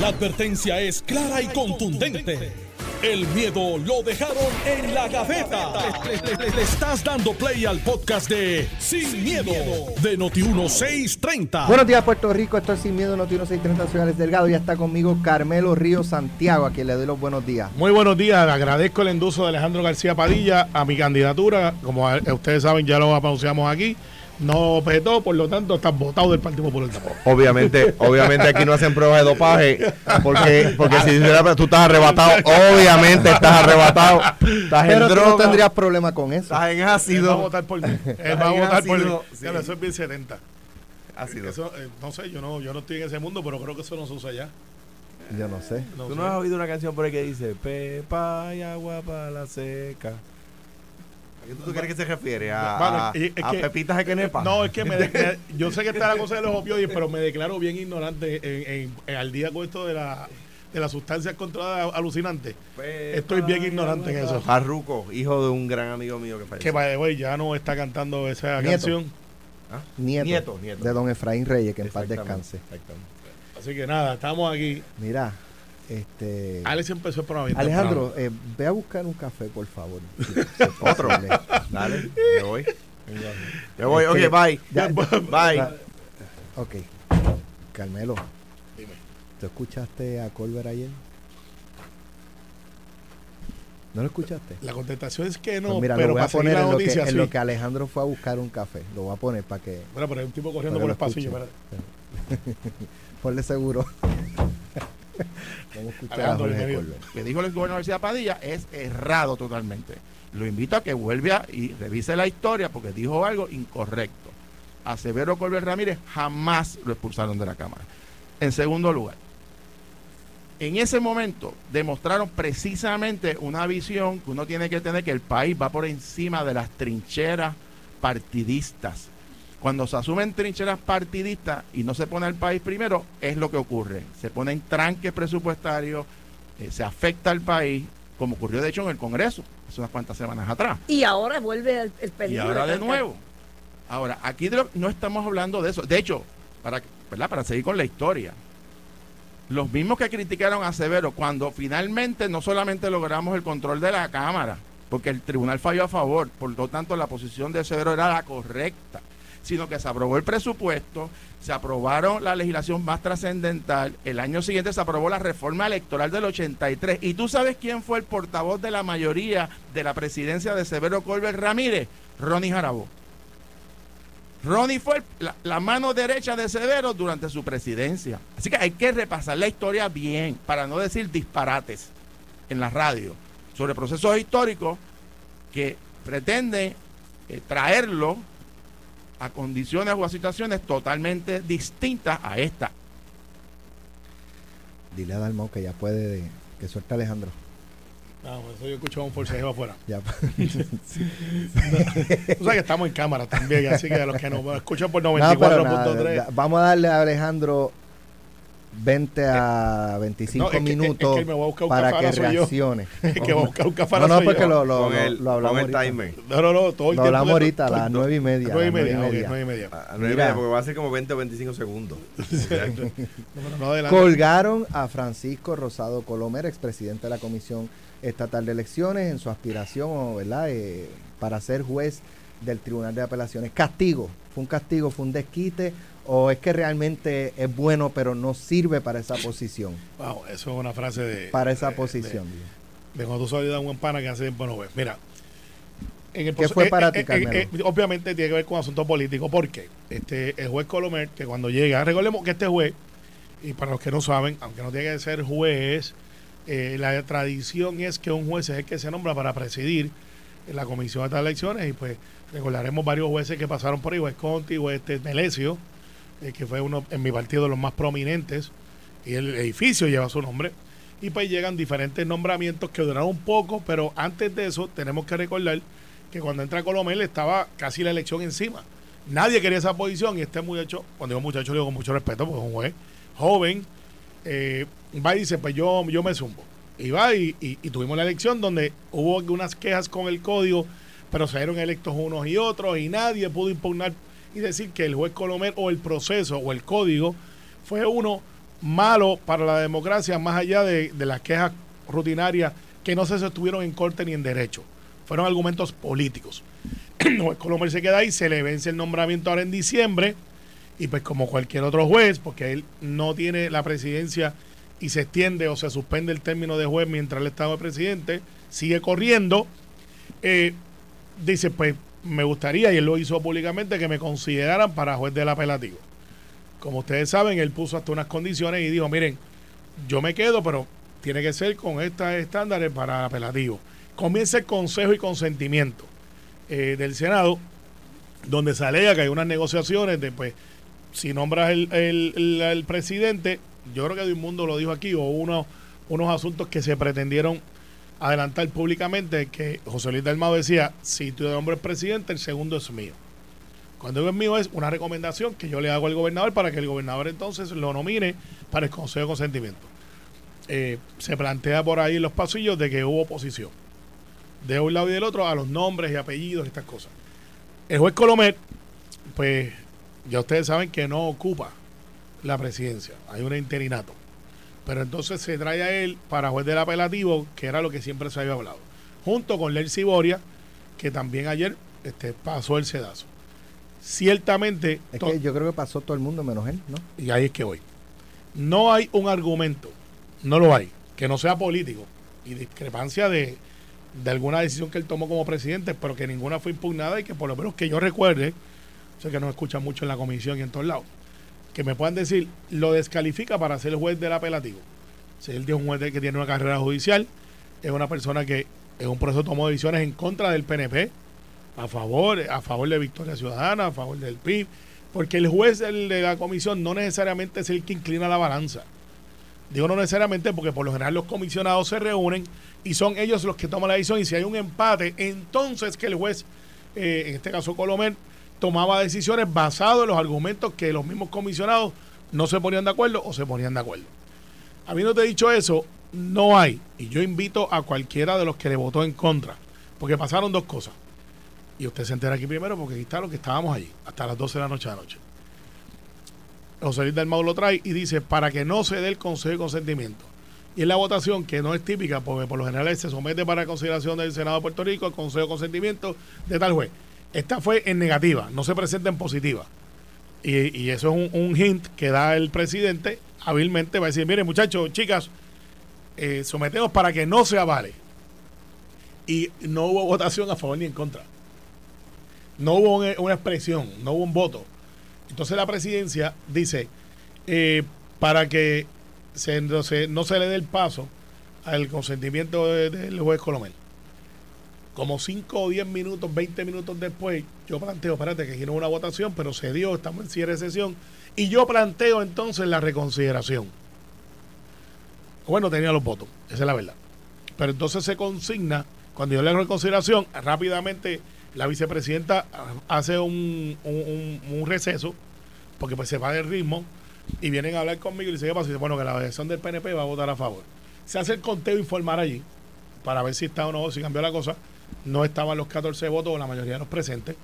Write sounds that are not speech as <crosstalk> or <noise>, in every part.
La advertencia es clara y contundente. El miedo lo dejaron en la gaveta. Le, le- le estás dando play al podcast de Sin, miedo, de Noti1630. Buenos días, Puerto Rico. Esto es Sin Miedo, Noti 630 Soy Alex Delgado. Ya está conmigo Carmelo Río Santiago, a quien le doy los buenos días. Muy buenos días, agradezco el endoso de Alejandro García Padilla a mi candidatura, como ustedes saben ya lo anunciamos aquí, no petó, por lo tanto está votado del Partido Popular tampoco. Obviamente, obviamente aquí no hacen pruebas de dopaje, porque, porque si hiciera- tú estás arrebatado, obviamente estás arrebatado, estás en Pero no droga, tendrías problema con eso. estás en Él va a ácido, votar por mí. Él va a votar por mí. sí. Ya, Eso es bien 70. ácido. Eso, eh, no sé, yo no, yo no estoy en ese mundo, pero creo que eso no se usa ya. Yo no sé. No ¿Tú sé. no has oído una canción por ahí que dice Pepa y agua para la seca? ¿A qué tú crees que se refiere? ¿A, Bueno, a- que- Pepitas de Kenepa? No, es que me, me- yo sé que está la cosa de los opioides, pero me declaro bien ignorante en, en- en- al día con esto de, la, de las sustancias controladas alucinantes. Estoy bien ignorante en eso. Farruco, hijo de un gran amigo mío que Que falleció. by the way, ya no está cantando esa Nieto. canción. ¿Ah? Nieto, Nieto, nieto. de don Efraín Reyes, que en paz descanse. exactamente. Así que nada, estamos aquí. Mira, este. Alex empezó bien Alejandro, eh, ve a buscar un café, por favor. <laughs> Otro. Dale, me voy. <laughs> Me voy, ok, Este, bye. Ya- Bye. ya- Ok. Carmelo, Dime. ¿tú escuchaste a Colbert ayer? ¿No lo escuchaste? La contestación es que no, Pues mira, pero lo voy a poner en lo, que, en lo que Alejandro fue a buscar un café. Lo voy a poner para que Bueno, pero hay un tipo corriendo por el pasillo. <laughs> ponle seguro. Vamos a escuchar a Jorge. Colbert. que dijo el gobernador García Padilla es errado totalmente. Lo invito a que vuelva y revise la historia porque dijo algo incorrecto. A Severo Colbert Ramírez jamás lo expulsaron de la Cámara. En segundo lugar, en ese momento demostraron precisamente una visión que uno tiene que tener que el país va por encima de las trincheras partidistas. Cuando se asumen trincheras partidistas y no se pone al país primero, es lo que ocurre. Se ponen tranques presupuestarios, eh, se afecta al país, como ocurrió de hecho en el Congreso hace unas cuantas semanas atrás. Y ahora vuelve el, el Y peligro. ahora de nuevo. Ahora, aquí de lo- no estamos hablando de eso. De hecho, para, ¿verdad? para seguir con la historia, los mismos que criticaron a Severo cuando finalmente no solamente logramos el control de la Cámara, porque el tribunal falló a favor, por lo tanto la posición de Severo era la correcta, sino que se aprobó el presupuesto, se aprobaron la legislación más trascendental, el año siguiente se aprobó la reforma electoral del 83, y tú sabes quién fue el portavoz de la mayoría de la presidencia de Severo Colbert Ramírez, Ronnie Jarabó. Ronnie fue la mano derecha de Severo durante su presidencia. Así que hay que repasar la historia bien, para no decir disparates en la radio, sobre procesos históricos que pretenden eh, traerlo a condiciones o a situaciones totalmente distintas a esta. Dile a Dalmau que ya puede, que suelte a Alejandro. No, eso yo escuchaba un forcejeo afuera. <laughs> Ya. <laughs> Tú sabes que estamos en cámara también, así que a los que nos escuchan por No, pero nada, 94.3. da- vamos a darle a Alejandro 20 a 25 no, es que- es que minutos él me va a buscar un para que reaccione. <laughs> que va a buscar un No, cafarazo no, yo. porque lo, lo, Con el, lo hablamos con el ahorita. timer. No, no, no, todo el Lo hablamos que- ahorita a las nueve y media. Nueve y las nueve media, ok, media. nueve y media. A- a nueve y Mira. media, porque va a ser como 20 o 25 segundos. <laughs> No, no, no. Colgaron a Francisco Rosado Colomer, expresidente de la Comisión Estatal de Elecciones, en su aspiración o, ¿verdad? Eh, para ser juez del Tribunal de Apelaciones. Castigo, ¿fue un castigo, fue un desquite o es que realmente es bueno pero no sirve para esa posición? Wow, eso es una frase de. Para esa de- posición. De, de cuando tú salidas de un pana que hace tiempo no ves. Mira. En el ¿Qué fue eh, para eh, ti, eh, Carmelo? eh, obviamente tiene que ver con asunto político. porque Este, el juez Colomer, que cuando llega, recordemos que este juez, y para los que no saben, aunque no tiene que ser juez, eh, la tradición es que un juez es el que se nombra para presidir la comisión de estas elecciones y pues recordaremos varios jueces que pasaron por ahí, juez Conti, juez este Melesio, eh, que fue uno en mi partido de los más prominentes, y el edificio lleva su nombre. Y pues llegan diferentes nombramientos que duraron un poco, pero antes de eso tenemos que recordar que cuando entra Colomel estaba casi la elección encima. Nadie quería esa posición y este muchacho, cuando digo muchacho digo con mucho respeto, porque es un juez joven, eh, va y dice, pues yo, yo me zumbo. Va y, y- y tuvimos la elección donde hubo unas quejas con el código, pero se dieron electos unos y otros y nadie pudo impugnar y decir que el juez Colomer o el proceso o el código fue uno malo para la democracia más allá de, de las quejas rutinarias que no se sostuvieron en corte ni en derecho. Fueron argumentos políticos. <clears throat> El juez Colomer se queda ahí, se le vence el nombramiento ahora en diciembre y pues como cualquier otro juez, porque él no tiene la presidencia y se extiende o se suspende el término de juez mientras el Estado de presidente, sigue corriendo, eh, dice pues me gustaría, y él lo hizo públicamente, que me consideraran para juez del apelativo. Como ustedes saben, él puso hasta unas condiciones y dijo, miren, yo me quedo, pero tiene que ser con estos estándares para apelativo. Comienza el consejo y consentimiento eh, del Senado, donde se alega que hay unas negociaciones de, pues, si nombras el, el, el- el presidente, yo creo que de un mundo lo dijo aquí, o uno, unos asuntos que se pretendieron adelantar públicamente, que José Luis Dalmado decía, si tu nombre es presidente, el segundo es mío. Cuando digo es mío es una recomendación que yo le hago al gobernador para que el gobernador entonces lo nomine para el Consejo de Consentimiento. Eh, se plantea por ahí en los pasillos de que hubo oposición de un lado y del otro a los nombres y apellidos y estas cosas. El juez Colomet, pues ya ustedes saben que no ocupa la presidencia, hay un interinato. Pero entonces se trae a él para juez del apelativo, que era lo que siempre se había hablado. Junto con Lercy Boria, que también ayer este, pasó el sedazo. Ciertamente, Es que yo creo que pasó todo el mundo menos él, ¿no? y ahí es que voy. No hay un argumento, no lo hay, que no sea político y discrepancia de, de alguna decisión que él tomó como presidente, pero que ninguna fue impugnada y que por lo menos que yo recuerde, sé que nos escuchan mucho en la comisión y en todos lados, que me puedan decir, lo descalifica para ser juez del apelativo. Si él es un juez que tiene una carrera judicial, es una persona que en un proceso tomó decisiones en contra del PNP, a favor, a favor de Victoria Ciudadana, a favor del PIB, porque el juez de la comisión no necesariamente es el que inclina la balanza. Digo no necesariamente porque por lo general los comisionados se reúnen y son ellos los que toman la decisión y si hay un empate, entonces que el juez, eh, en este caso Colomer, tomaba decisiones basadas en los argumentos que los mismos comisionados no se ponían de acuerdo o se ponían de acuerdo. Habiéndote dicho eso, no hay, y yo invito a cualquiera de los que le votó en contra, porque pasaron dos cosas. Y usted se entera aquí primero porque aquí está lo que estábamos allí, hasta las 12 de la noche de la noche. José Luis del Mau lo trae y dice, para que no se dé el consejo de consentimiento. Y es la votación que no es típica, porque por lo general se somete para consideración del Senado de Puerto Rico el consejo de consentimiento de tal juez. Esta fue en negativa, no se presenta en positiva. Y, eso es un, hint que da el presidente hábilmente, va a decir, mire muchachos, chicas, eh, sometemos para que no se avale. Y no hubo <laughs> votación a favor ni en contra. No hubo una, una expresión, no hubo un voto. Entonces la presidencia dice, eh, para que se, no, se, no se le dé el paso al consentimiento de- del juez Colomel. Como 5 o 10 minutos, 20 minutos después, yo planteo, espérate, que aquí no una votación, pero se dio, estamos en cierre de sesión, y yo planteo entonces la reconsideración. Bueno, tenía los votos, esa es la verdad. Pero entonces se consigna, cuando yo le hago reconsideración, rápidamente la vicepresidenta hace un, un- receso, porque pues se va del ritmo, y vienen a hablar conmigo y dice, ¿qué pasa? Y dice, bueno, que la elección del PNP va a votar a favor. Se hace el conteo informal allí, para ver si está o no, si cambió la cosa. No estaban los 14 votos o la mayoría de los presentes.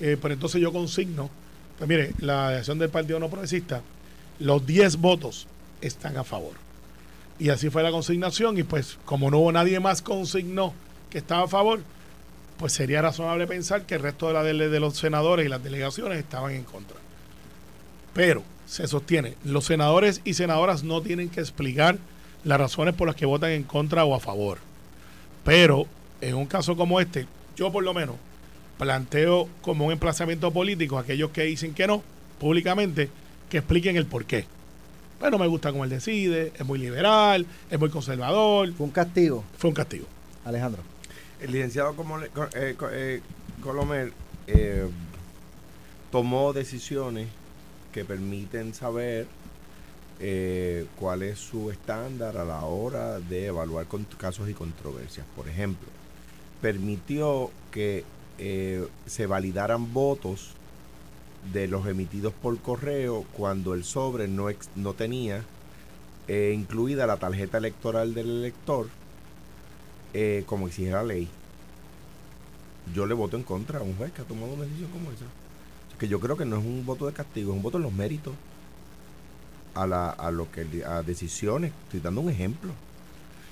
Eh, pero entonces yo consigno, pues mire, la elección del Partido No Progresista, los 10 votos están a favor. Y así fue la consignación y pues como no hubo nadie más consignó que estaba a favor, pues sería razonable pensar que el resto de, de los senadores y las delegaciones estaban en contra. Pero se sostiene, los senadores y senadoras no tienen que explicar las razones por las que votan en contra o a favor. Pero en un caso como este, yo por lo menos planteo como un emplazamiento político a aquellos que dicen que no, públicamente, que expliquen el por qué. Bueno, me gusta como él decide, es muy liberal, es muy conservador, Fue un castigo, fue un castigo. Alejandro. El licenciado eh, eh, Colomer eh, tomó decisiones que permiten saber eh, cuál es su estándar a la hora de evaluar con- casos y controversias. Por ejemplo, permitió que eh, se validaran votos de los emitidos por correo cuando el sobre no, ex- no tenía eh, incluida la tarjeta electoral del elector eh, como exige la ley. Yo le voto en contra a un juez que ha tomado una decisión como esa. Que yo creo que no es un voto de castigo, es un voto en los méritos. a, la, a lo que a decisiones. Estoy dando un ejemplo.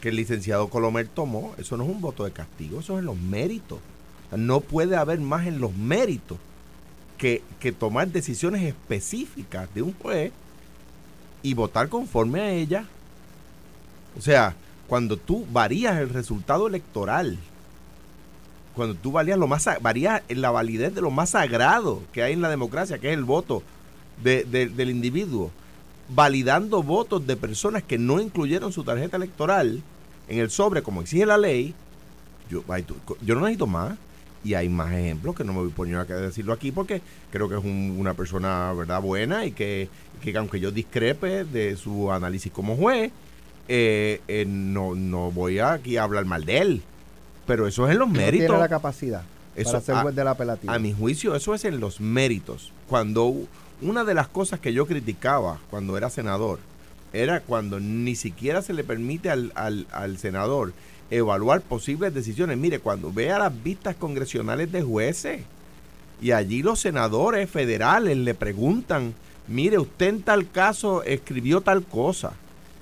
Que el licenciado Colomer tomó, eso no es un voto de castigo, eso es en los méritos. No puede haber más en los méritos que, que tomar decisiones específicas de un juez y votar conforme a ella. O sea, cuando tú varías el resultado electoral, cuando tú varías lo más varías la validez de lo más sagrado que hay en la democracia, que es el voto de- del individuo, validando votos de personas que no incluyeron su tarjeta electoral en el sobre como exige la ley, yo, no necesito más. Y hay más ejemplos que no me voy a poner a decirlo aquí porque creo que es un- una persona verdad buena y que, que aunque yo discrepe de su análisis como juez, eh, eh, no, no voy aquí a hablar mal de él. Pero eso es en los No méritos. tiene la capacidad Eso- para ser a- juez del apelativo. A mi juicio, eso es en los méritos. Cuando una de las cosas que yo criticaba cuando era senador era cuando ni siquiera se le permite al, al- al senador evaluar posibles decisiones. Mire, cuando vea las vistas congresionales de jueces y allí los senadores federales le preguntan, mire, usted en tal caso escribió tal cosa.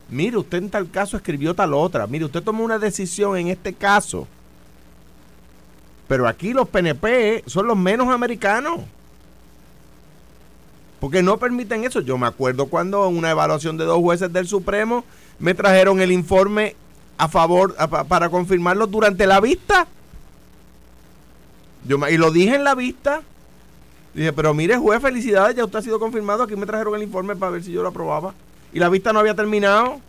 Mire, usted en tal caso escribió tal otra. Mire, usted tomó una decisión en este caso. Pero aquí los PNP son los menos americanos. Porque no permiten eso. Yo me acuerdo cuando en una evaluación de dos jueces del Supremo me trajeron el informe a favor para confirmarlo durante la vista. Yo y lo dije en la vista. Dije, pero mire, juez, felicidades, ya usted ha sido confirmado. Aquí me trajeron el informe para ver si yo lo aprobaba. Y la vista no había terminado.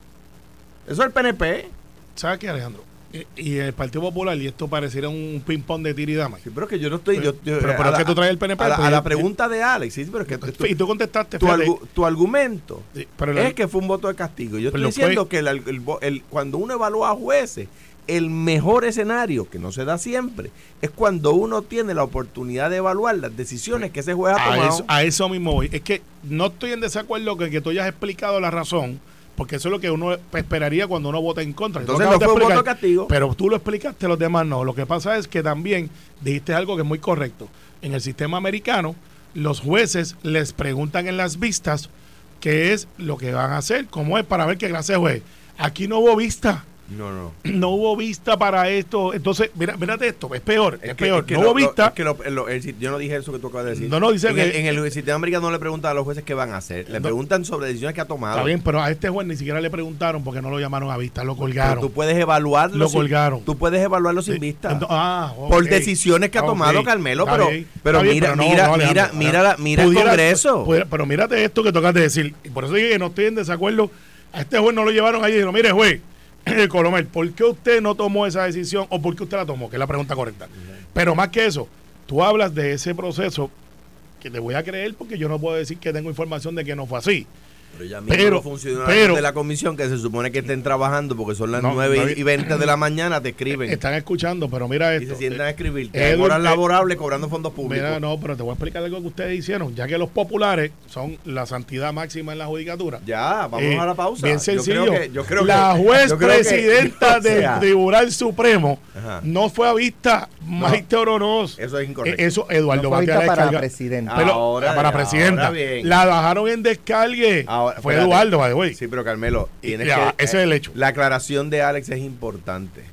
Eso es el PNP. ¿Sabes qué, Alejandro? Y, el Partido Popular, y esto pareciera un ping-pong de tira y dama. Sí, pero que yo no estoy. Pero- yo- yo- pero- es que tú traes el PNP, A la, pues a la pregunta de Alex, sí, pero es que tú- y tú contestaste, tu, argu- tu argumento sí, pero la- es que fue un voto de castigo. Yo Pero estoy diciendo fue- que el- el el- cuando uno evalúa a jueces, el mejor escenario, que no se da siempre, es cuando uno tiene la oportunidad de evaluar las decisiones que ese juez ha a tomado. eso, a eso mismo voy. Es que no estoy en desacuerdo con que tú hayas explicado la razón, porque eso es lo que uno esperaría cuando uno vota en contra. Entonces no fue un voto explicar, castigo. Pero tú lo explicaste, los demás no. Lo que pasa es que también dijiste algo que es muy correcto. En el sistema americano, los jueces les preguntan en las vistas qué es lo que van a hacer, cómo es para ver qué clase de juez. Aquí no hubo vista. No, no. <clears throat> No hubo vista para esto. Entonces, mira, mírate esto, es peor, es, que- peor. que no lo- hubo vista. es que lo- lo- el si- yo no dije eso que tú acabas de decir. No, no, dice en, que- el, en el sistema americano no le preguntan a los jueces qué van a hacer. Le No. preguntan sobre decisiones que ha tomado. Está bien, pero a este juez ni siquiera le preguntaron porque no lo llamaron a vista, lo Pero colgaron. tú puedes evaluarlo. Lo sin- colgaron. Tú puedes evaluarlo sin Sí, vista. ah, por decisiones que ha Ah, tomado. Carmelo, Está pero, bien, pero bien, mira, pero no, mira, mira, mira, la- mira el Pudiera- Congreso. pudiera- pero mírate esto que tocas de decir. Y por eso dije que no estoy en desacuerdo. A este juez no lo llevaron allí y dijeron, mire, juez, <clears throat> Colomel, ¿por qué usted no tomó esa decisión o por qué usted la tomó? Que es la pregunta correcta. Pero más que eso, tú hablas de ese proceso que te voy a creer porque yo no puedo decir que tengo información de que no fue así. Pero ya mismo Pero- los funcionarios pero- de la comisión que se supone que estén trabajando porque son las No, 9 no, y 20 de la mañana te escriben Están escuchando, pero mira y esto. se sientan a escribir. Horas laborables cobrando fondos públicos. Mira, no, pero te voy a explicar algo que ustedes hicieron, ya que los populares son la santidad máxima en la judicatura. Ya, vamos Eh, a la pausa. Bien Yo sencillo. creo que- yo creo la juez yo creo que- presidenta <laughs> o sea, del Tribunal Supremo Ajá. no fue a vista Maite Oronoz. Eso es incorrecto. Eh, Eso, Eduardo No fue vista para presidente. Pero, Ahora- para ahora presidenta. bien. La bajaron en descargue. Ahora, fue espérate. Eduardo, by the way. Sí, pero Carmelo, Y tienes ya, que, ese es el hecho. La aclaración de Alex es importante.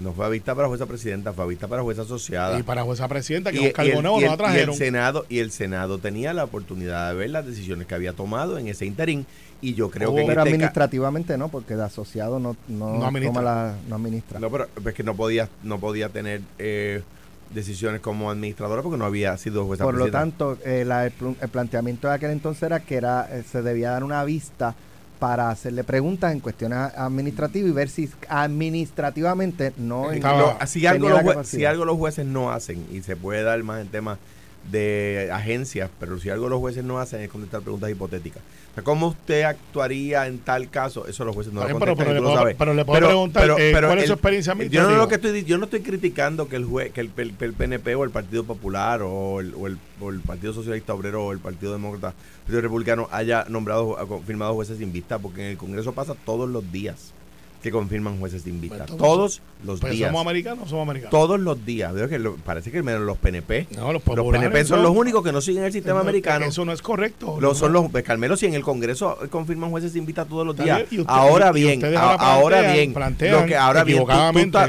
No fue a vista para jueza presidenta, fue a vista para jueza asociada. Y para jueza presidenta, que Y- cargo y el- y no el- la trajeron. Y el, Senado, y el Senado tenía la oportunidad de ver las decisiones que había tomado en ese interín. Y yo creo Oh, que Pero este administrativamente no, porque de asociado no, no, No administra. toma la, no administra. No, pero es que no podía, no podía tener eh, decisiones como administradora porque no había sido jueza Por lo tanto, eh, la- el, pl- el planteamiento de aquel entonces era que era eh, se debía dar una vista para hacerle preguntas en cuestiones administrativas y ver si administrativamente no en- Estaba- Lo- si, tenía algo los jue- capacidad. si algo los jueces no hacen, y se puede dar más en temas de agencias, pero si algo los jueces no hacen es contestar preguntas hipotéticas. O sea, ¿Cómo usted actuaría en tal caso? Eso los jueces no lo pero- contestan, pero tú le lo puedo- pero le puedo preguntar, eh, ¿cuál es su experiencia Yo no, administrativa? lo que estoy, yo no estoy criticando que el juez, que el, el- el PNP o el Partido Popular o el, o el- o el Partido Socialista Obrero o el Partido Demócrata, el Partido Republicano haya nombrado, ha confirmado jueces sin vista, porque en el Congreso pasa todos los días. Que confirman jueces de invita. Pues, todos los Pues días. somos americanos o somos americanos. Todos los días. Veo que lo- parece que menos los PNP. No, los PNP son los únicos que no siguen el sistema No, americano. Eso no es correcto. Lo- son los pues, Carmelo, si en el Congreso confirman jueces de invita todos los días. usted- ahora bien, ahora plantean- bien, plantean lo que ahora bien,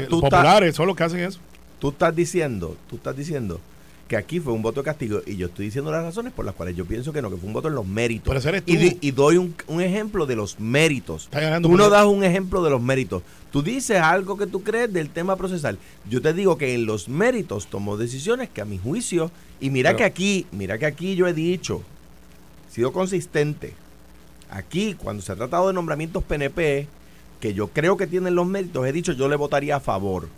tú- populares son los que hacen eso. tú estás diciendo, tú estás diciendo que aquí fue un voto de castigo y yo estoy diciendo las razones por las cuales yo pienso que no, que fue un voto en los méritos. Pero eres y, tú. y doy un, un ejemplo de los méritos. Tú no das un ejemplo de los méritos. Tú dices algo que tú crees del tema procesal. Yo te digo que en los méritos tomó decisiones que a mi juicio, y mira Pero- que aquí, mira que aquí yo he dicho, he sido consistente. Aquí, cuando se ha tratado de nombramientos PNP, que yo creo que tienen los méritos, he dicho yo le votaría a favor.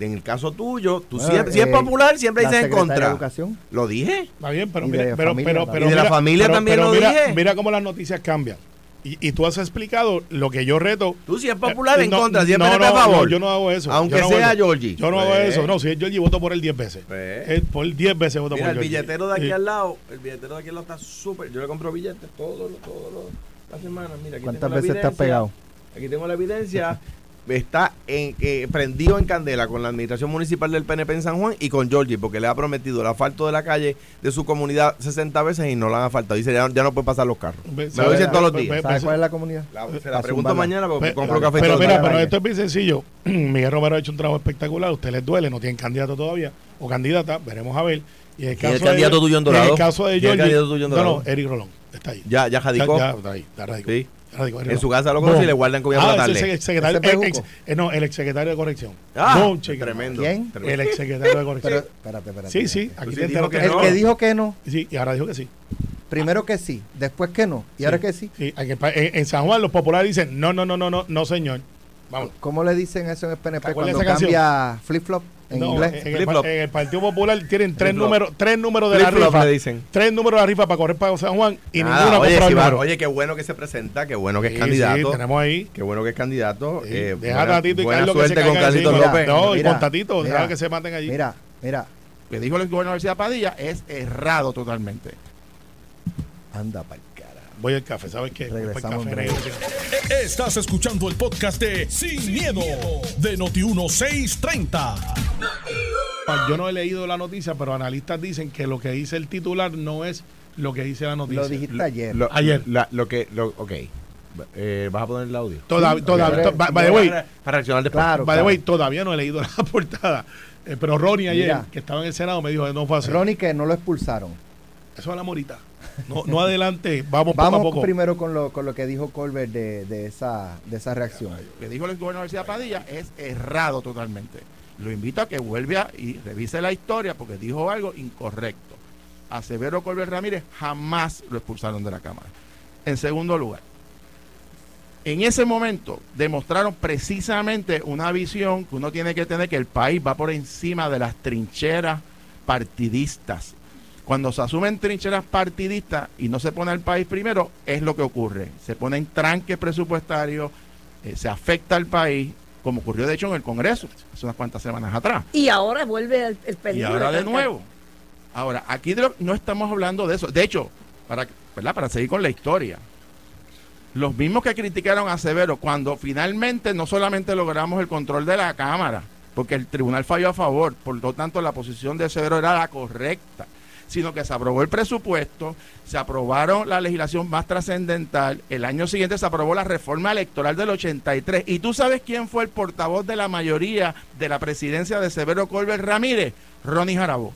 En el caso tuyo, tú Bueno, siempre, si es eh, popular, siempre dices en de contra. Educación. Lo dije. Está bien, pero Y mira, de pero, pero, pero Y de la familia pero- también pero lo mira, dije. Mira cómo las noticias cambian. Y, y tú has explicado lo que yo reto. Tú si es popular Eh, en no, contra, siempre no, a no, favor. no, yo no hago eso. Aunque Yo no hago sea. Georgie. Yo no hago Pues. eso. No, si es Georgie, voto por él 10 veces. Pues. Él por 10 veces voto Mira, por el Georgie. billetero de aquí Sí. al lado, el billetero de aquí al lado está súper. Yo le compro billetes todos los, todos los, las semanas. Mira, aquí ¿Cuántas tengo la veces evidencia. pegado? Aquí tengo la evidencia. <laughs> Está en, eh, prendido en candela con la administración municipal del PNP en San Juan y con Georgie, porque le ha prometido el asfalto de la calle de su comunidad 60 veces y no la han asfaltado. Dice, ya, ya no puede pasar los carros. Me lo dicen todos los días. ve- ¿Sabes ve- cuál es la comunidad? La- se la pregunto zumbarla. mañana porque Pe- compro café Pero mira, pero esto es bien sencillo. <clears throat> Miguel Romero ha hecho un trabajo espectacular. A ustedes les duele, no tienen candidato todavía o candidata. Veremos a ver. Y el ¿Quién es caso el candidato de, tuyo en En Dorado? el caso de ¿Quién es el Georgie. candidato tuyo en No, no, Eric Rolón. Está ahí. Ya, ya radicó. Ya, está ahí. Ya radicó. Sí. Eric En su casa lo conoce y le guardan comida la Ah, ese tarde. es el secretario. Ese ex- no, el exsecretario de corrección. Ah, tremendo. ¿Quién? El exsecretario de corrección. Pero, espérate, espérate. sí, sí. Aquí te que El no. que dijo que no, Sí, y ahora dijo que sí. primero que sí, después que no, y ahora que sí. Sí, en, San Juan los populares dicen, no, no, no, no, no, no, señor. Vamos. ¿Cómo le dicen eso en el ¿Te PNP cuando cambia flip-flop en No, inglés? En el, en Partido Popular tienen tres números, tres números de la rifa. le dicen. Tres números de la rifa para correr para San Juan y Nada, ninguna oye, si va- qué bueno que se presenta, qué bueno que es Sí, candidato. sí, tenemos ahí. Qué bueno que es candidato. Sí, eh, deja buena, a Tatito y Carlos que se con. López. No, y Mira, con Tatito, mira. deja que se maten allí. Mira, mira, que dijo el gobernador García Padilla es errado totalmente. anda pa'l. Voy al café, ¿sabes qué? Regresamos café. Estás escuchando el podcast de Sin, miedo, de Noti1630. Yo no he leído la noticia, pero analistas dicen que lo que dice el titular no es lo que dice la noticia. Lo dijiste ayer. Lo- Ayer. la- lo que, lo, ok. Eh, ¿Vas a poner el audio? Sí, todavía, ok. to- by- by the way, Para, reaccionar después. Claro, by the claro. way, todavía no he leído <laughs> la portada. Eh, pero Ronnie ayer, Mira. que estaba en el Senado, me dijo que no fue así. Ronnie que no lo expulsaron. Eso es la morita. No, no adelante, vamos, Vamos poco a poco. primero con lo, con lo que dijo Colbert de, de esa, de esa reacción. Lo que dijo el gobernador García Padilla es errado totalmente. Lo invito a que vuelva y revise la historia porque dijo algo incorrecto. A Severo Colbert Ramírez jamás lo expulsaron de la Cámara. En segundo lugar, en ese momento demostraron precisamente una visión que uno tiene que tener que el país va por encima de las trincheras partidistas. Cuando se asumen trincheras partidistas y no se pone al país primero, es lo que ocurre. Se ponen tranques presupuestarios, eh, se afecta al país, como ocurrió de hecho en el Congreso, hace unas cuantas semanas atrás. Y ahora vuelve el, el Y ahora de nuevo. Ahora, aquí lo- no estamos hablando de eso. De hecho, para, ¿verdad? para seguir con la historia, los mismos que criticaron a Severo cuando finalmente no solamente logramos el control de la Cámara, porque el tribunal falló a favor, por lo tanto la posición de Severo era la correcta, sino que se aprobó el presupuesto, se aprobaron la legislación más trascendental, el año siguiente se aprobó la reforma electoral del 83, y tú sabes quién fue el portavoz de la mayoría de la presidencia de Severo Colbert Ramírez, Ronnie Jarabó.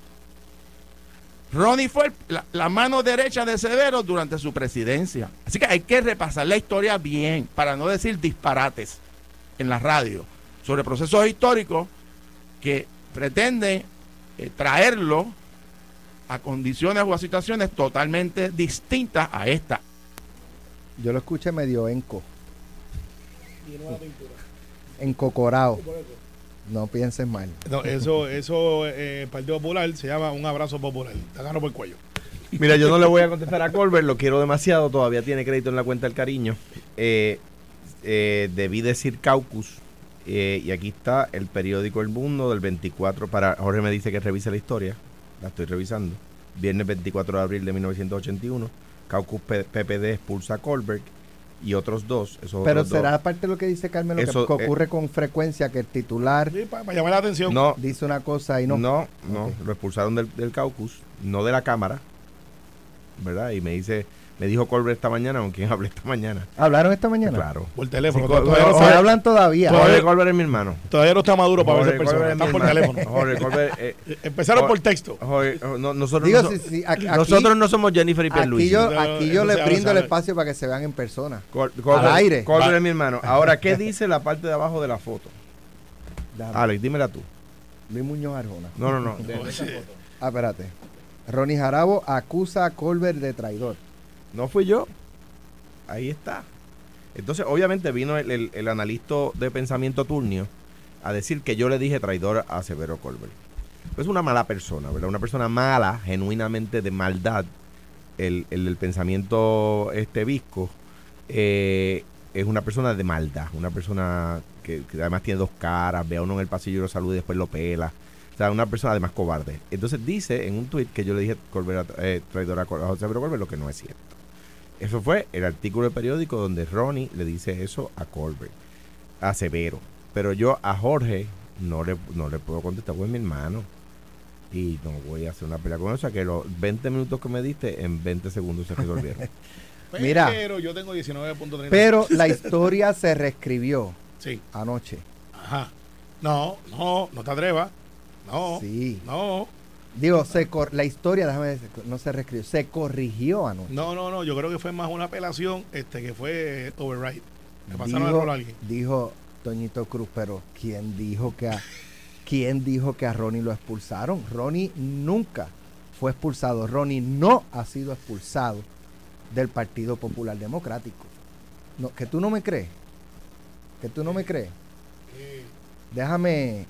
Ronnie fue la mano derecha de Severo durante su presidencia. Así que hay que repasar la historia bien, para no decir disparates en la radio, sobre procesos históricos que pretenden eh, traerlo a condiciones o a situaciones totalmente distintas a esta. Yo lo escuché medio enco. Encocorado. No pienses mal. No, eso, eso eh, Partido Popular se llama un abrazo popular. Te agarro por el cuello. Mira, yo no le voy a contestar a Colbert, lo quiero demasiado, todavía tiene crédito en la cuenta del cariño. Eh, eh, debí decir Caucus, eh, y aquí está el periódico El Mundo del 24, para Jorge me dice que revise la historia, la estoy revisando. Viernes 24 de abril de 1981, Caucus PPD expulsa a Colbert, y otros dos. Esos Pero otros será dos, parte de lo que dice Carmelo, que- Eso, que, eh, ocurre con frecuencia que el titular Sí, para, llamar la atención. no, dice una cosa y no. no, no, lo expulsaron del, del caucus, no de la Cámara, ¿verdad? Y me dice, me dijo Colbert esta mañana, con quien <laughs> hablé esta mañana. ¿Hablaron esta mañana? Claro. Por teléfono. Sí, todavía, Jorge- no ¿O sabe- hablan todavía? Todavía- Jorge Colbert es mi hermano. todavía no está maduro para Jorge ver persona. Están por teléfono. Jorge Colbert, <laughs> eh, Empezaron Jorge- por texto. Jorge, no, nosotros, Digo, no, si- si- aquí- nosotros no somos Jennifer y Aquí yo, No, aquí yo se le habla, brindo se el espacio para que se vean en persona. Col- Colbert, aire. Colbert Va. es mi hermano. Ahora, ¿qué <laughs> dice la parte de abajo de la foto? Dame. Alex, dímela tú. Luis Muñoz Arjona. No, no, no. Ah, espérate. Ronnie Jarabo acusa a Colbert de traidor. No fui yo. Ahí está. Entonces, obviamente vino el, el- analista de pensamiento turnio a decir que yo le dije traidor a Severo Colbert. Es una mala persona, ¿verdad? Una persona mala, genuinamente de maldad. El, el pensamiento este visco eh, es una persona de maldad. Una persona que, además tiene dos caras, ve a uno en el pasillo y lo saluda y después lo pela. O sea, una persona además cobarde. Entonces dice en un tuit que yo le dije Colbert, eh, traidor a, a Severo Colbert, lo que no es cierto. Eso fue el artículo del periódico donde Ronnie le dice eso a Colbert, a Severo. Pero yo a Jorge no le, no le puedo contestar, porque es mi hermano. Y no voy a hacer una pelea con él. O sea que los 20 minutos que me diste, en 20 segundos se resolvieron. <laughs> Mira. Pero yo tengo 19.30. Pero la historia se reescribió Sí. anoche. Ajá. No, no, no te atrevas. No. Sí. No. Digo, se cor- la historia, déjame decir, no se reescribió, se corrigió anoche. No, no, no. Yo creo que fue más una apelación este, que fue override. Me pasaron el dijo, rol a alguien. dijo Toñito Cruz, pero ¿quién dijo que a, quién dijo que a Ronnie lo expulsaron? Ronnie nunca fue expulsado. Ronnie no ha sido expulsado del Partido Popular Democrático. No, que tú no me crees. Que tú no me crees. Déjame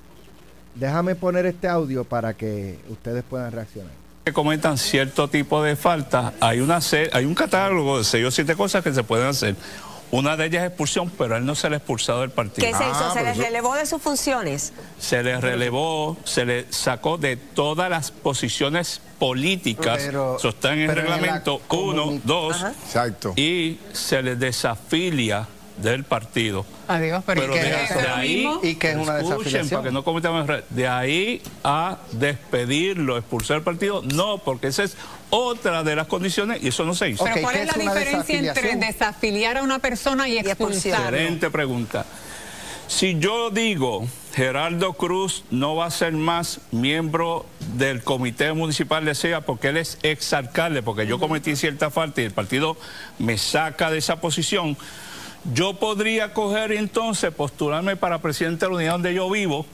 déjame poner este audio para que ustedes puedan reaccionar. que cometan cierto tipo de faltas, hay una hay un catálogo de seis o siete cosas que se pueden hacer. Una de ellas es expulsión, pero a él no se le ha expulsado del partido. ¿Qué se hizo? ¿Se les relevó de sus funciones? Se le relevó, se le sacó de todas las posiciones políticas. Pero- Eso está en el reglamento uno, comuni- dos, Ajá. Exacto. y se le desafilia del partido. Adiós, pero, Pero ¿y qué de, es de eso? ahí, ¿Y qué es una escuchen, desafiliación? para que no cometamos errores, de ahí a despedirlo, expulsar del partido, no, porque esa es otra de las condiciones y eso no se hizo. Pero ¿cuál ¿qué es la diferencia entre desafiliar a una persona y expulsarlo? Excelente pregunta. Si yo digo Gerardo Cruz no va a ser más miembro del comité municipal de SEA porque él es exalcalde, porque yo cometí cierta falta y el partido me saca de esa posición, yo podría coger entonces postularme para presidente de la unidad donde yo vivo,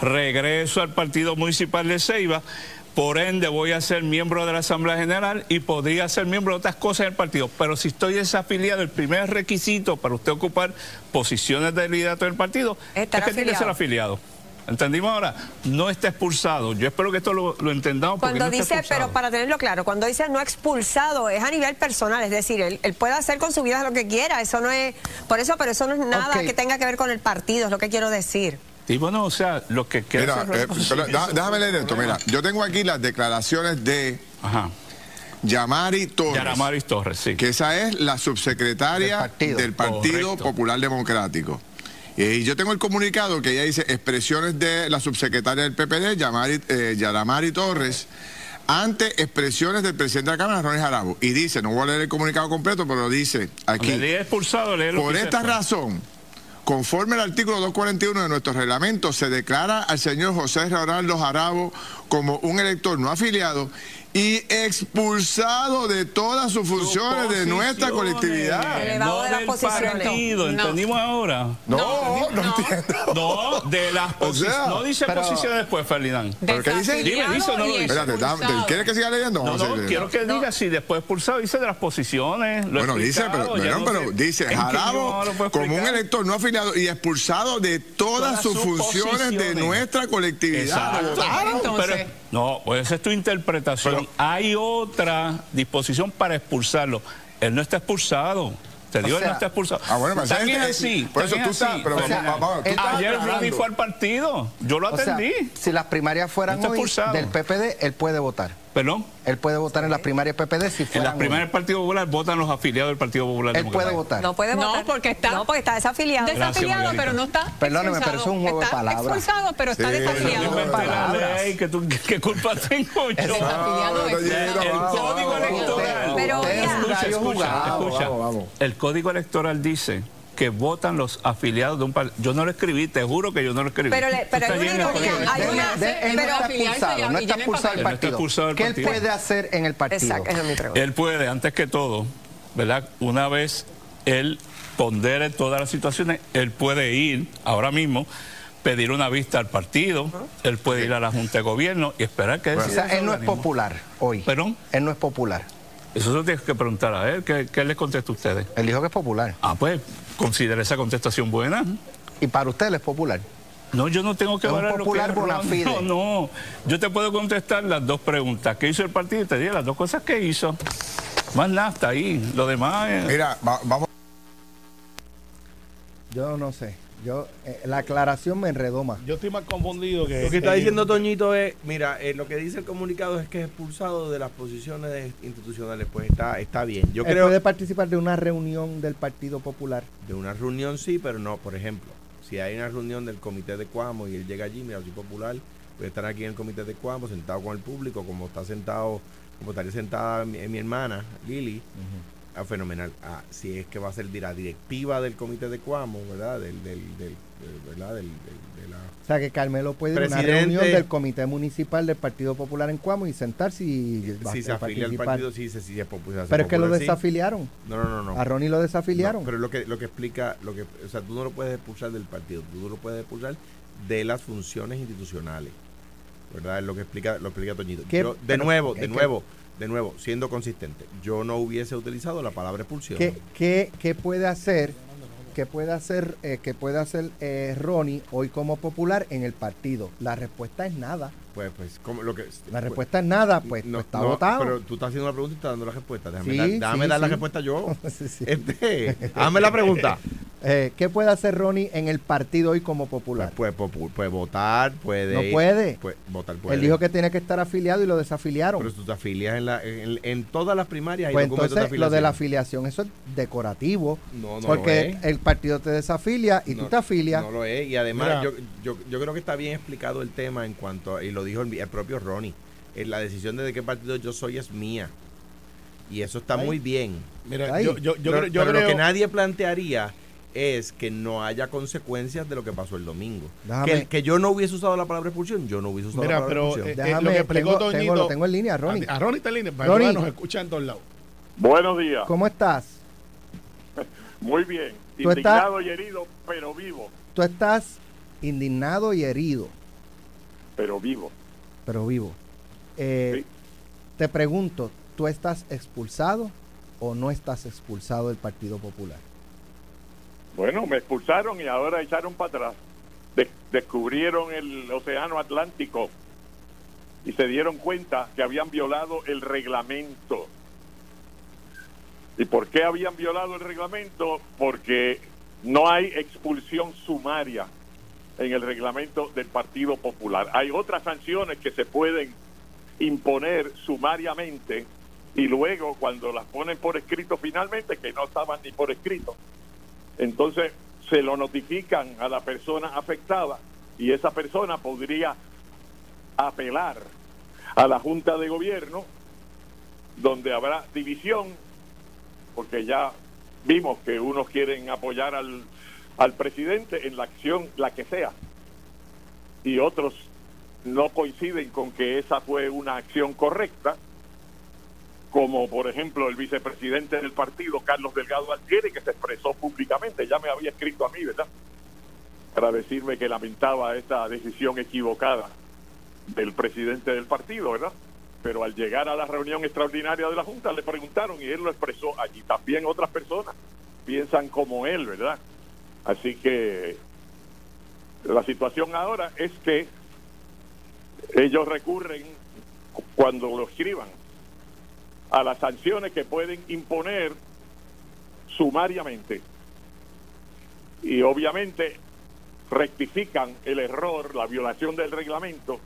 regreso al partido municipal de Ceiba, por ende voy a ser miembro de la Asamblea General y podría ser miembro de otras cosas del partido. Pero si estoy desafiliado, el primer requisito para usted ocupar posiciones de liderato del partido Estar es que tiene que ser afiliado. ¿Entendimos ahora? No está expulsado. Yo espero que esto lo, lo entendamos porque Cuando no dice, pero para tenerlo claro, cuando dice no expulsado es a nivel personal, es decir, él, él puede hacer con su vida lo que quiera, eso no es, por eso, pero eso no es nada que tenga que ver con el partido, es lo que quiero decir. Y bueno, o sea, lo que queda... Mira, eh, pero da- déjame leer esto. Mira, yo tengo aquí las declaraciones de Ajá. Yamari Torres. Yaramaris Torres, sí. que esa es la subsecretaria Del partido. del Partido Correcto. Popular Democrático. Eh, Y yo tengo el comunicado que ella dice expresiones de la subsecretaria del PPD, Yamari, eh, Yaramari Torres, ante expresiones del presidente de la Cámara, Ronnie Jarabo. Y dice, no voy a leer el comunicado completo, pero dice aquí. Expulsado, lo Por esta dice. razón, conforme al artículo 241 de nuestro reglamento, se declara al señor José Raúl Jarabo como un elector no afiliado y expulsado de todas sus funciones de nuestra colectividad. Elevado No de las del posiciones. partido, No. ¿entendimos ahora? No, no, entiendo. No, de las O posiciones. sea, no dice pero- posiciones después, Ferdinand. ¿Pero qué dice? Dime, dice o no lo dice. Espérate, ¿quieres que siga leyendo? No, no, quiero que diga si después expulsado dice de las posiciones. lo Bueno, dice, pero, ya pero, no pero dice no puedo como un elector no afiliado y expulsado de todas, Todas sus sus funciones de nuestra colectividad. Exacto. Entonces- No, pues esa es tu interpretación. Pero- Hay otra disposición para expulsarlo. Él no está expulsado. Te digo, él no está expulsado. Ah, bueno, pero También ese- es así. por eso también tú es estás- así. pero O sea, tú Ayer. Ronnie fue al partido. Yo lo O sea, atendí. si las primarias fueran No hoy del PPD, él puede votar. Perdón. Él puede votar en las primarias PPD si En las primarias del Partido Popular votan los afiliados del Partido Popular Él puede votar. No puede No, votar. porque está- No, porque está desafiliado. Desafiliado, pero no está. Perdóneme, pero es un juego de Está palabras. expulsado, pero está Sí, desafiliado. no palabras. ley, que tú- ¿qué culpa tengo yo? Desafiliado es- Toñito, El vamos, código vamos, electoral. Pero, Escucha, jugado. escucha. vamos, vamos. El código electoral dice que votan los afiliados de un partido. Yo no lo escribí, te juro que yo no lo escribí. Pero le- pero hay una hay una- De- él no pero- está expulsado, no y está expulsado del no partido. ¿Qué él puede hacer en el partido? Exacto, esa es mi pregunta. Él puede, antes que todo, ¿verdad? Una vez él pondere todas las situaciones, él puede ir ahora mismo, pedir una vista al partido, él puede ir a la Junta de Gobierno y esperar que O decida sea, él no es popular hoy. ¿Perdón? Él no es popular. Eso se lo tienes que preguntar a él. ¿Qué, qué les contesta a ustedes? Él dijo que es popular. Ah, pues, considera esa contestación buena. Y para usted él es popular. No, yo no tengo que un evaluar lo popular que es. No, no. Yo te puedo contestar las dos preguntas. ¿Qué hizo el partido? Y te diré las dos cosas que hizo. Más nada, hasta ahí. Lo demás es... Mira, va- vamos. Yo no sé. Yo, eh, la aclaración me enredó más. Yo estoy más confundido que. Lo que está diciendo Toñito es, mira, eh, lo que dice el comunicado es que es expulsado de las posiciones institucionales, pues está, está bien. Yo él creo puede participar de una reunión del Partido Popular. de una reunión sí, pero no, por ejemplo, si hay una reunión del comité de Cuamo y él llega allí, mira, soy popular, voy a estar aquí en el comité de Cuamo sentado con el público, como está sentado, como estaría sentada mi, mi hermana, Lili, ah, fenomenal. Ah, si es que va a ser de la directiva del comité de Cuamo, ¿verdad? Del, del, del, del- ¿verdad? Del, de la O sea, que Carmelo puede ir a una reunión del Comité Municipal del Partido Popular en Cuamo y sentarse y va si se afilia al partido, sí, se popular. Pero es que lo desafiliaron. No, no, no, no. A Ronnie lo desafiliaron. No, pero lo que lo que explica, lo que, o sea, tú no lo puedes expulsar del partido, tú lo puedes expulsar de las funciones institucionales, ¿verdad? Es lo que explica, lo explica Toñito. Yo, de nuevo, de que- nuevo, de nuevo, siendo consistente, yo no hubiese utilizado la palabra expulsión. ¿Qué, qué, puede hacer? ¿Qué puede hacer, eh, puede hacer eh, Ronnie hoy como popular en el partido? La respuesta es nada. Pues, pues, como lo que La respuesta es nada, pues, no, pues está no, votado. Pero tú estás haciendo la pregunta y estás dando la respuesta. Déjame, Sí, dar, déjame sí, dar la respuesta yo. <laughs> Sí, sí. Este, hazme la pregunta. <laughs> Eh, ¿Qué puede hacer Ronnie en el partido hoy como popular? Pues, puede, puede, puede votar, puede. No puede. puede votar puede. Él dijo que tiene que estar afiliado y lo desafiliaron. Pero tú te afilias en, la, en, en todas las primarias. hay Pues documentos entonces lo de la afiliación. eso es decorativo. No, no porque lo es. el partido te desafilia y tú te afilias. No lo es. Y además, yo, yo, yo creo que está bien explicado el tema en cuanto, a- y lo dijo el, el propio Ronnie, eh, la decisión de de qué partido yo soy es mía. Y eso está muy bien. Mira, Ahí. yo, yo, yo, pero creo- yo pero creo. lo que nadie plantearía es que no haya consecuencias de lo que pasó el domingo. Que, que yo no hubiese usado la palabra expulsión, yo no hubiese usado Mira, la palabra pero expulsión. eh, eh, Déjame, lo que explicó tengo- Toñito. tengo- lo tengo en línea, Ronnie. A, a Ronnie está en línea. Ronnie. nos escucha en todos lados. Buenos días. ¿Cómo estás? <laughs> Muy bien. Tú estás- Indignado y herido, pero vivo. Tú estás indignado y herido, Pero vivo. pero vivo. Eh, Sí. Te pregunto, ¿tú estás expulsado o no estás expulsado del Partido Popular? Bueno, me expulsaron y ahora echaron para atrás. De- descubrieron el océano Atlántico y se dieron cuenta que habían violado el reglamento. ¿Y por qué habían violado el reglamento? Porque no hay expulsión sumaria en el reglamento del Partido Popular. Hay otras sanciones que se pueden imponer sumariamente y luego cuando las ponen por escrito finalmente, que no estaban ni por escrito, entonces se lo notifican a la persona afectada y esa persona podría apelar a la Junta de Gobierno donde habrá división porque ya vimos que unos quieren apoyar al, al presidente en la acción, la que sea, y otros no coinciden con que esa fue una acción correcta, como por ejemplo el vicepresidente del partido, Carlos Delgado Altieri, que se expresó públicamente, ya me había escrito a mí, ¿verdad? Para decirme que lamentaba esta decisión equivocada del presidente del partido, ¿verdad? Pero al llegar a la reunión extraordinaria de la Junta le preguntaron y él lo expresó allí. También otras personas piensan como él, ¿verdad? Así que la situación ahora es que ellos recurren cuando lo escriban a las sanciones que pueden imponer sumariamente. Y obviamente rectifican el error, la violación del reglamento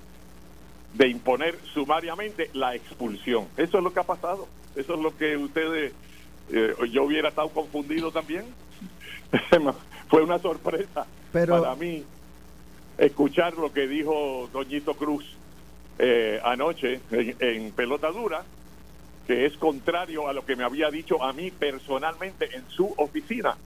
de imponer sumariamente la expulsión. Eso es lo que ha pasado. Eso es lo que ustedes, eh, yo hubiera estado confundido también. <laughs> Fue una sorpresa Pero- para mí escuchar lo que dijo Doñito Cruz eh, anoche en, en Pelota Dura, que es contrario a lo que me había dicho a mí personalmente en su oficina,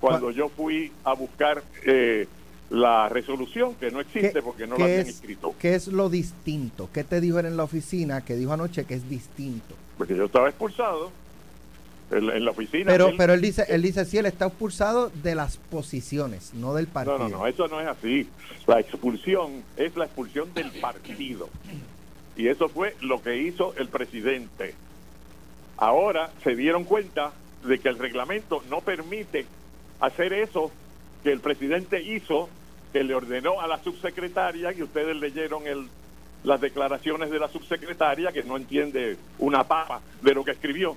cuando yo fui a buscar eh, la resolución, que no existe porque no la ¿Qué habían es, escrito. ¿Qué es lo distinto? ¿Qué te dijo él en la oficina que dijo anoche que es distinto? Porque yo estaba expulsado en, en la oficina. Pero, él- pero él dice, él dice sí, él está expulsado de las posiciones, no del No, partido. no, no, eso no es así. La expulsión es la expulsión del partido. Y eso fue lo que hizo el presidente. Ahora se dieron cuenta de que el reglamento no permite hacer eso que el presidente hizo, que le ordenó a la subsecretaria, y ustedes leyeron el, las declaraciones de la subsecretaria, que no entiende una papa de lo que escribió.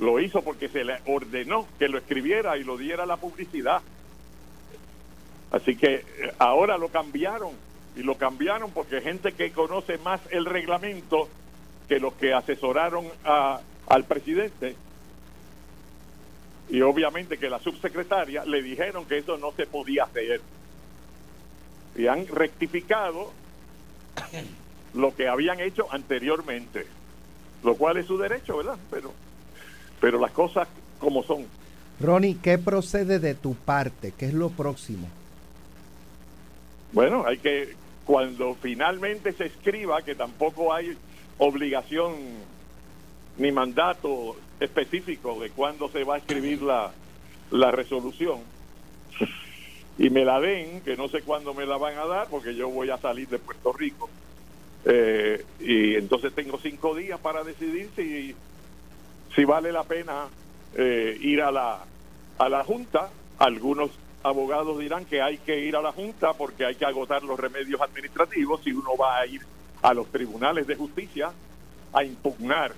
Lo hizo porque se le ordenó que lo escribiera y lo diera a la publicidad. Así que eh, ahora lo cambiaron y lo cambiaron porque gente que conoce más el reglamento que los que asesoraron a- al presidente. Y obviamente que la subsecretaria le dijeron que eso no se podía hacer. Y han rectificado lo que habían hecho anteriormente lo cual es su derecho verdad pero pero las cosas como son Ronnie, ¿qué procede de tu parte? ¿Qué es lo próximo? Bueno, hay que, cuando finalmente se escriba, que tampoco hay obligación ni mandato específico de cuándo se va a escribir la, la resolución, y me la den, que no sé cuándo me la van a dar, porque yo voy a salir de Puerto Rico, eh, y entonces tengo cinco días para decidir si, si vale la pena eh, ir a la, a la Junta. Algunos abogados dirán que hay que ir a la Junta porque hay que agotar los remedios administrativos si uno va a ir a los tribunales de justicia a impugnar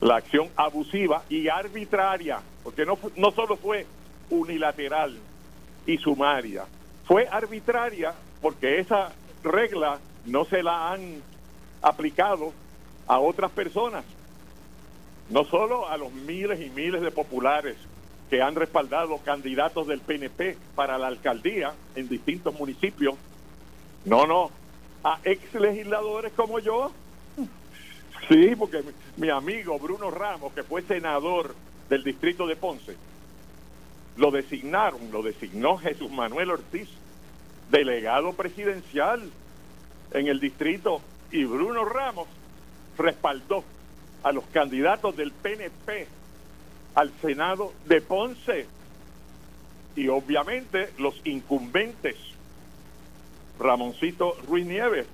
la acción abusiva y arbitraria, porque no, no solo fue unilateral y sumaria, fue arbitraria porque esa regla no se la han aplicado a otras personas, no solo a los miles y miles de populares que han respaldado candidatos del PNP para la alcaldía en distintos municipios, no, no, a ex legisladores como yo, Sí, porque mi, mi amigo Bruno Ramos, que fue senador del distrito de Ponce, lo designaron, lo designó Jesús Manuel Ortiz, delegado presidencial en el distrito, y Bruno Ramos respaldó a los candidatos del PNP al Senado de Ponce. Y obviamente los incumbentes, Ramoncito Ruiz Nieves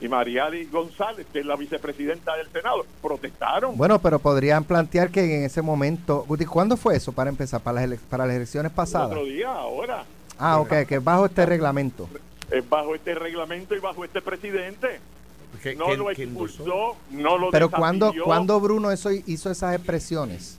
y Mariali González, que es la vicepresidenta del Senado, protestaron. Bueno, pero podrían plantear que en ese momento, Guti, ¿cuándo fue eso para empezar? ¿Para las, para las elecciones el pasadas? otro día, ahora, Ah, ok, que bajo este reglamento. es bajo este reglamento y bajo este presidente. ¿Qué- No lo expulsó, no lo Pero cuando cuando Bruno eso hizo esas expresiones?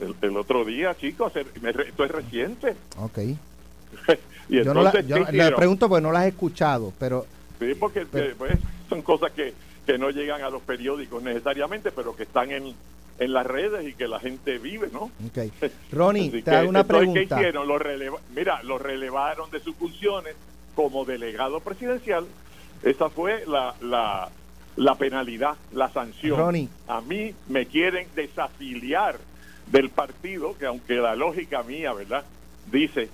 El, el otro día, chicos, esto es reciente. Ok. <laughs> y Yo no la, entonces, yo ¿qué le pregunto porque no las he escuchado, pero Sí, porque eh, pues, son cosas que, que no llegan a los periódicos necesariamente, pero que están en, en las redes y que la gente vive, ¿no? ok. Ronnie, <laughs> te que, hago una entonces, ¿Qué pregunta. hicieron? Lo releva- Mira, lo relevaron de sus funciones como delegado presidencial. Esa fue la, la, la penalidad, la sanción. Ronnie. A mí me quieren desafiliar del partido, que aunque la lógica mía, ¿verdad? Dice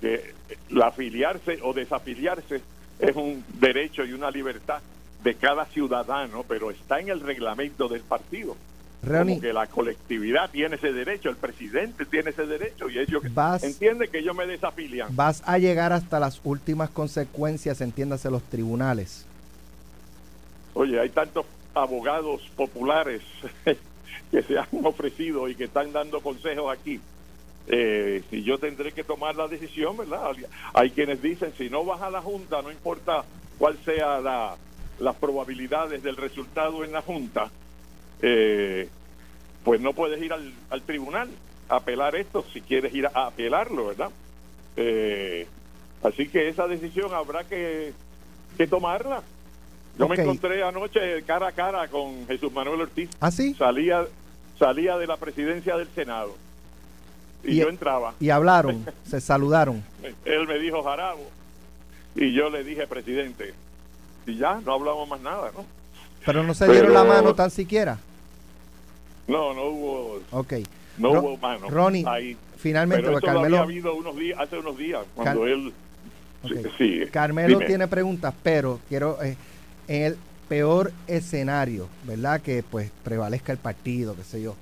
que la afiliarse o desafiliarse es un derecho y una libertad de cada ciudadano, pero está en el reglamento del partido. Ronnie, Como que la colectividad tiene ese derecho, el presidente tiene ese derecho y ellos Vas- entienden que ellos me desafilian. vas a llegar hasta las últimas consecuencias, entiéndase, los tribunales. Oye, hay tantos abogados populares <laughs> que se han ofrecido y que están dando consejos aquí. Eh, y yo tendré que tomar la decisión, ¿verdad? Hay quienes dicen, si no vas a la Junta, no importa cuál sea la, las probabilidades del resultado en la Junta, eh, pues no puedes ir al, al tribunal a apelar esto si quieres ir a apelarlo, ¿verdad? Eh, así que esa decisión habrá que, que tomarla. Yo me encontré anoche cara a cara con Jesús Manuel Ortiz. ¿Ah, sí? Salía, salía de la presidencia del Senado. Y, Y- yo entraba. Y hablaron, <laughs> se saludaron. Él me dijo Jarabo. Y yo le dije, presidente. Y ya, no hablamos más nada, ¿no? Pero no se dieron la mano tan siquiera. No, no hubo, Ok. no Ro- hubo mano. Ronnie, ahí. finalmente, Pero lo Carmelo- había habido unos días, hace unos días, cuando Car- él... Sí. Carmelo Dime. tiene preguntas, pero quiero eh, en el peor escenario, ¿verdad? Que pues prevalezca el partido, qué sé yo.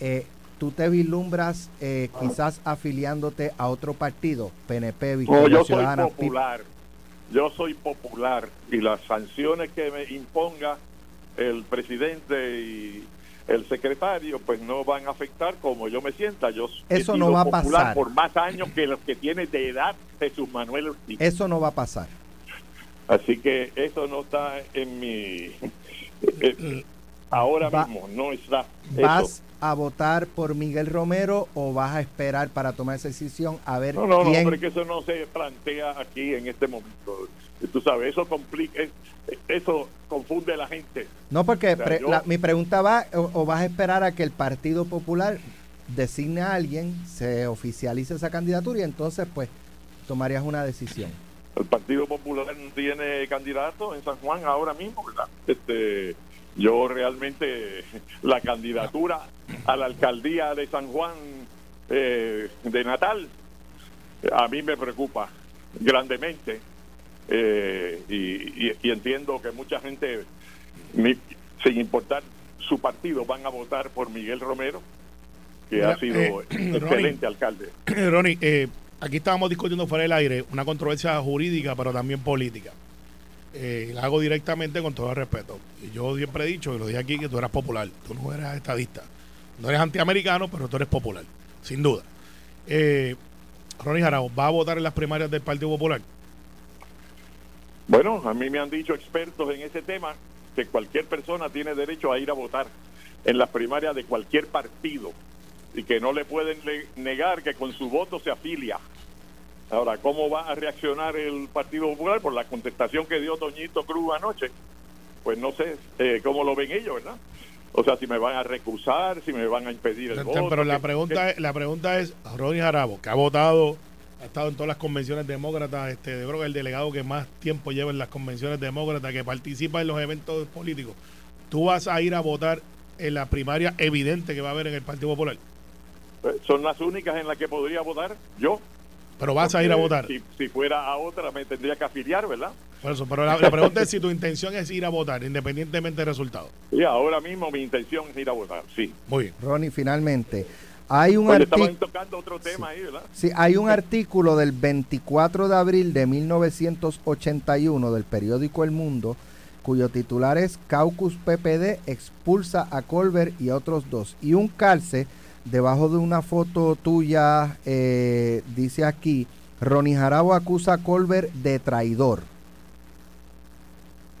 Eh, ¿Tú te vislumbras eh, quizás afiliándote a otro partido, PNP, No, Victoria yo soy Ciudadana? PIP? popular. Yo soy popular y las sanciones que me imponga el presidente y el secretario pues no van a afectar como yo me sienta. Yo Eso no va a popular pasar. por más años que los que tiene de edad Jesús Manuel Ortiz. Eso no va a pasar. Así que eso no está en mi... eh, ahora Va- mismo no está ¿Vas eso. a votar por Miguel Romero o vas a esperar para tomar esa decisión a ver No, no, no, quién pero es que eso no se plantea aquí en este momento. Tú sabes, eso complica, eh, eso confunde a la gente. No, porque O sea, pre- yo- la- mi pregunta va, o, o vas a esperar a que el Partido Popular designe a alguien, se oficialice esa candidatura y entonces pues tomarías una decisión. El Partido Popular no tiene candidato en San Juan ahora mismo, ¿verdad? Este, yo realmente <laughs> la candidatura a la alcaldía de San Juan eh, de Natal a mí me preocupa grandemente eh, y, y- y entiendo que mucha gente, sin importar su partido, van a votar por Miguel Romero, que Mira, ha sido eh, <clears throat> excelente alcalde. <clears throat> Ronnie, eh, aquí estábamos discutiendo fuera del aire una controversia jurídica, pero también política. Eh, la hago directamente con todo el respeto. Y yo siempre he dicho, y lo dije aquí, que tú eras popular. Tú no eras estadista. No eres antiamericano, pero tú eres popular, sin duda. Eh, Ronnie Jarabo, ¿va a votar en las primarias del Partido Popular? Bueno, a mí me han dicho expertos en ese tema que cualquier persona tiene derecho a ir a votar en las primarias de cualquier partido y que no le pueden negar que con su voto se afilia. Ahora, ¿cómo va a reaccionar el Partido Popular por la contestación que dio Toñito Cruz anoche? Pues no sé eh, cómo lo ven ellos, ¿verdad? O sea, si me van a recusar, si me van a impedir el voto. Pero la que- pregunta, es, la pregunta es, Ronnie Jarabo, que ha votado, ha estado en todas las convenciones demócratas, este, yo creo que el delegado que más tiempo lleva en las convenciones demócratas, que participa en los eventos políticos, ¿tú vas a ir a votar en la primaria evidente que va a haber en el Partido Popular? que son las únicas en las que podría votar yo. Pero vas a ir a votar. Si, si fuera a otra, me tendría que afiliar, ¿verdad? Por eso, pero la, la pregunta es si tu intención es ir a votar, independientemente del resultado. Y ahora mismo mi intención es ir a votar, sí. Muy bien. Ronnie, finalmente, hay un Oye, artículo... estaban tocando otro tema ahí, ¿verdad? Sí, hay un artículo del 24 de abril de 1981 del periódico El Mundo, cuyo titular es Caucus PPD expulsa a Colbert y a otros dos. Y un calce, debajo de una foto tuya, eh, dice aquí, Ronnie Jarabo acusa a Colbert de traidor.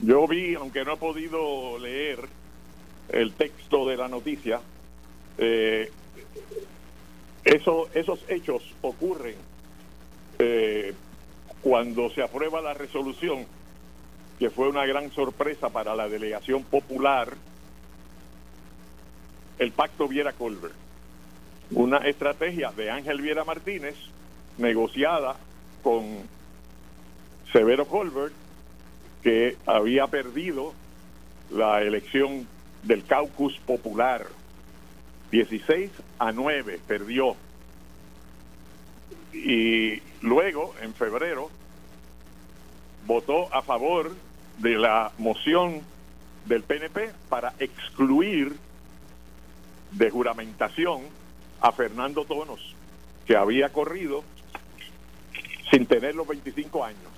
Yo vi, aunque no he podido leer el texto de la noticia, eh, eso, esos hechos ocurren eh, cuando se aprueba la resolución, que fue una gran sorpresa para la delegación popular, el pacto Viera Colbert. Una estrategia de Ángel Viera Martínez, negociada con Severo Colbert, que había perdido la elección del caucus popular. 16 a 9 perdió. Y luego, en febrero, votó a favor de la moción del PNP para excluir de juramentación a Fernando Tonos, que había corrido sin tener los 25 años.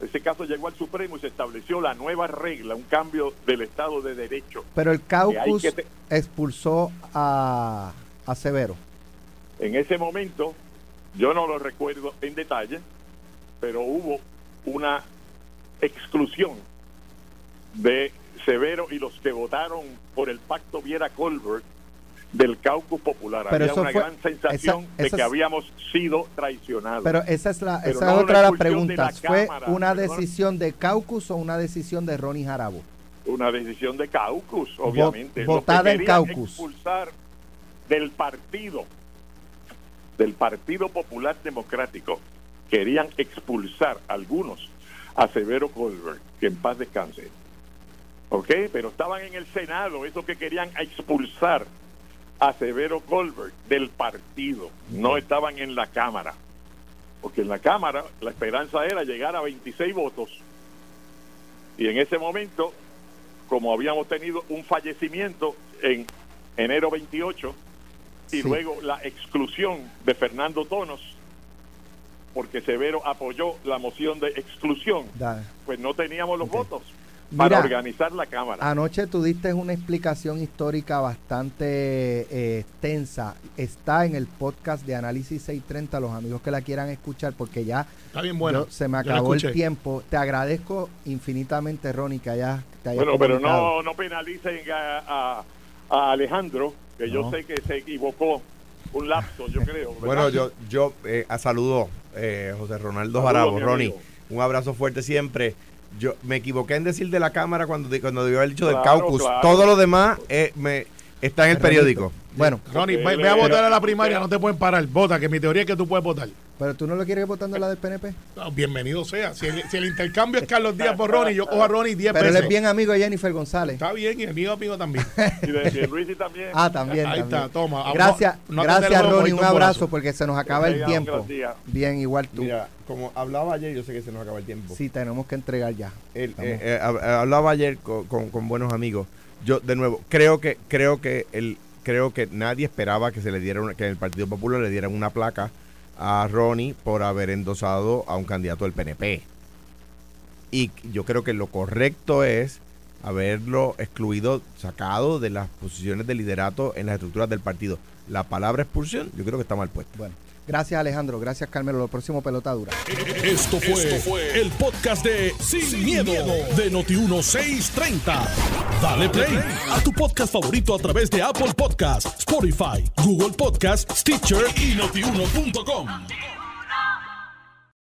Ese caso llegó al Supremo y se estableció la nueva regla, un cambio del Estado de Derecho. Pero el Que Caucus que te- expulsó a, a Severo. En ese momento, yo no lo recuerdo en detalle, pero hubo una exclusión de Severo y los que votaron por el pacto Viera Colbert del caucus popular. Pero Había eso una fue- gran sensación esa- de que es- habíamos sido traicionados. Pero esa es la Pero esa no es una otra la preguntas. ¿Fue Cámara, una decisión de caucus o una decisión de Ronnie Jarabo? una decisión de caucus, obviamente. Votada en caucus. expulsar del partido, del Partido Popular Democrático, querían expulsar algunos a Severo Colbert, que en paz descanse. ¿Ok? Pero estaban en el Senado, esos que querían expulsar a Severo Colbert del partido, no estaban en la Cámara. Porque en la Cámara la esperanza era llegar a 26 votos. Y en ese momento, como habíamos tenido un fallecimiento en enero 28 y Sí. luego la exclusión de Fernando Tonos, porque Severo apoyó la moción de exclusión, pues no teníamos los votos Mira, para organizar la Cámara. Anoche tú diste una explicación histórica bastante eh, extensa. Está en el podcast de Análisis 630, los amigos que la quieran escuchar, porque ya Está bien bueno. yo- se me acabó el tiempo. Te agradezco infinitamente, Ronnie, que hayas, te hayas Bueno, pero no, no penalicen a, a- a Alejandro, que yo sé que se equivocó un lapso, yo creo. ¿verdad? Bueno, yo, yo eh, a saludo, eh, José Ronaldo Jarabo, Ronnie. Un abrazo fuerte siempre. Yo me equivoqué en decir de la cámara cuando, di- cuando debió haber dicho del caucus. claro. Todo lo demás eh, me, está en el periódico. Bueno, Ronnie, ve, ve a votar a la primaria, no te pueden parar. Vota, que mi teoría es que tú puedes votar. Pero tú no lo quieres votando la del PNP. No, bienvenido sea. Si el, si el intercambio es Carlos Díaz por Ronnie, yo cojo a Ronnie 10 Pero él es bien amigo de Jennifer González. Está bien, y el mío amigo también. <laughs> Y de Pierluisi también. Ah, también. Ahí también. está, toma. Ah, Gracias, no- no gracias Ronnie. Un abrazo porque se nos acaba el tiempo. Bien, igual tú. Mira, como hablaba ayer, yo sé que se nos acaba el tiempo. Sí, tenemos que entregar ya. El- eh, eh, hab- hablaba ayer con, con- con buenos amigos. Yo, de nuevo, creo que creo que el creo que nadie esperaba que se le diera una- que el Partido Popular le dieran una placa a Ronnie por haber endosado a un candidato del PNP. Y yo creo que lo correcto es haberlo excluido, sacado de las posiciones de liderato en las estructuras del partido. La palabra expulsión, yo creo que está mal puesta. Bueno, gracias Alejandro, gracias Carmelo. Lo próximo pelota dura. Esto fue, el podcast de Sin, miedo, de Noti1630. Dale play a tu podcast favorito a través de Apple Podcasts, Spotify, Google Podcasts, Stitcher y notiuno.com.